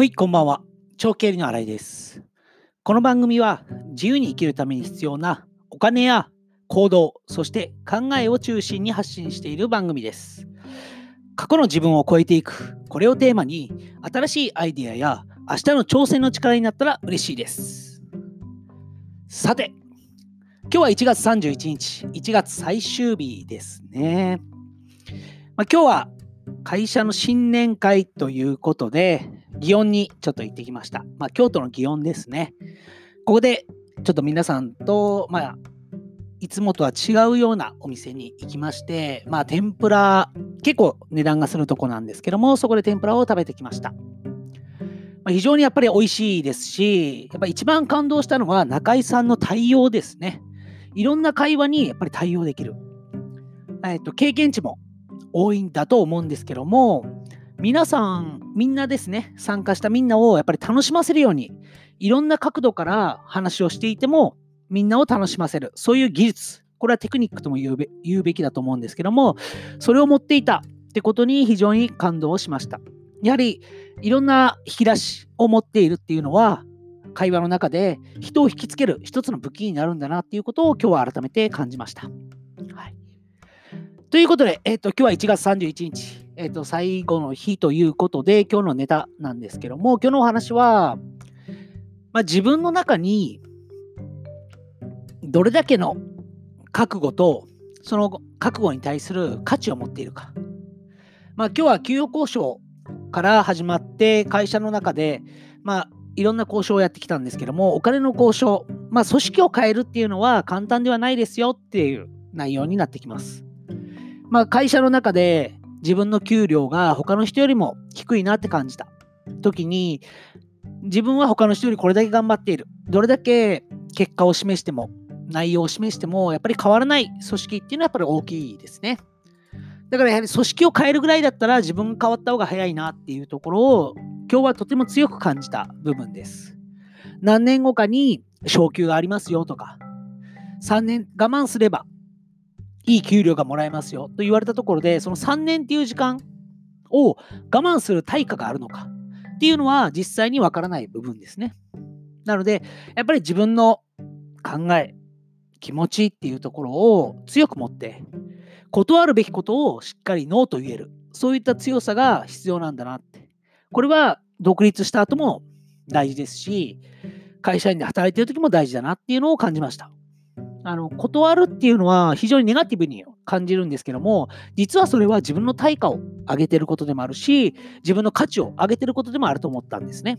はい、こんばんは。長経理の新井です。この番組は自由に生きるために必要なお金や行動、そして考えを中心に発信している番組です。過去の自分を超えていく、これをテーマに新しいアイディアや明日の挑戦の力になったら嬉しいです。さて、今日は1月31日、1月最終日ですね。まあ、今日は会社の新年会ということで、祇園にちょっと行ってきました。まあ、京都の祇園ですね。ここでちょっと皆さんと、まあ、いつもとは違うようなお店に行きまして、まあ、天ぷら、結構値段がするとこなんですけども、そこで天ぷらを食べてきました。まあ、非常にやっぱり美味しいですし、やっぱ一番感動したのは中井さんの対応ですね。いろんな会話にやっぱり対応できる。えっと、経験値も多いんだと思うんですけども、皆さん、みんなですね、参加したみんなをやっぱり楽しませるように、いろんな角度から話をしていても、みんなを楽しませる、そういう技術、これはテクニックとも言うべ言うべきだと思うんですけども、それを持っていたってことに非常に感動しました。やはり、いろんな引き出しを持っているっていうのは、会話の中で人を引きつける一つの武器になるんだなっていうことを今日は改めて感じました。はい、ということで、えーと、今日は1月31日、えーと、最後の日ということで、今日のネタなんですけども、今日のお話は、まあ、自分の中にどれだけの覚悟と、その覚悟に対する価値を持っているか。まあ、今日は給与交渉から始まって、会社の中で、まあ、いろんな交渉をやってきたんですけども、お金の交渉、まあ、組織を変えるっていうのは簡単ではないですよっていう内容になってきます。まあ、会社の中で自分の給料が他の人よりも低いなって感じた。時に自分は他の人よりこれだけ頑張っている。どれだけ結果を示しても内容を示してもやっぱり変わらない組織っていうのはやっぱり大きいですね。だからやはり組織を変えるぐらいだったら自分が変わった方が早いなっていうところを今日はとても強く感じた部分です。何年後かに昇給がありますよとか3年我慢すればいい給料がもらえますよと言われたところで、その3年っていう時間を我慢する対価があるのかっていうのは実際にわからない部分ですね。なので、やっぱり自分の考え、気持ちっていうところを強く持って、断るべきことをしっかりノーと言える。そういった強さが必要なんだなって。これは独立した後も大事ですし、会社員で働いてる時も大事だなっていうのを感じました。あの断るっていうのは非常にネガティブに感じるんですけども実はそれは自分の対価を上げてることでもあるし自分の価値を上げてることでもあると思ったんですね。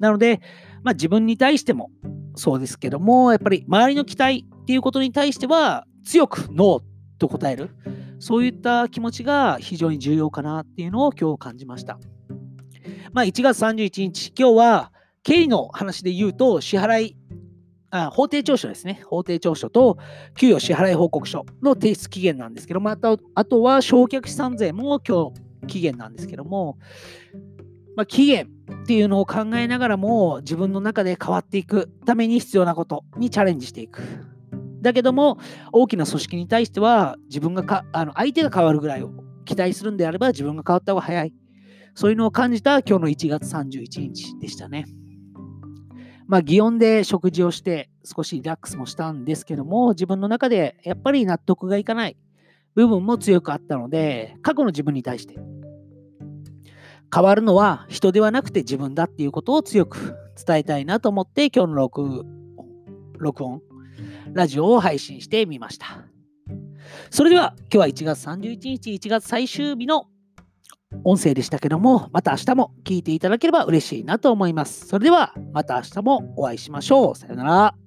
なので、まあ、自分に対してもそうですけどもやっぱり周りの期待っていうことに対しては強くノーと答える。そういった気持ちが非常に重要かなっていうのを今日感じました。まあ1月31日今日は経理の話で言うと支払いあ法定調書ですね。法定調書と給与支払い報告書の提出期限なんですけども、あとあとは償却資産税も今日期限なんですけども、まあ、期限っていうのを考えながらも自分の中で変わっていくために必要なことにチャレンジしていく。だけども大きな組織に対しては自分がかあの相手が変わるぐらいを期待するんであれば自分が変わった方が早い。そういうのを感じた今日の1月31日でしたね。まあ、祇園で食事をして少しリラックスもしたんですけども、自分の中でやっぱり納得がいかない部分も強くあったので、過去の自分に対して変わるのは人ではなくて自分だっていうことを強く 伝えたいなと思って今日の録録音、ラジオを配信してみました。それでは今日は1月31日、1月最終日の音声でしたけども、また明日も聞いていただければ嬉しいなと思います。それではまた明日もお会いしましょう。さよなら。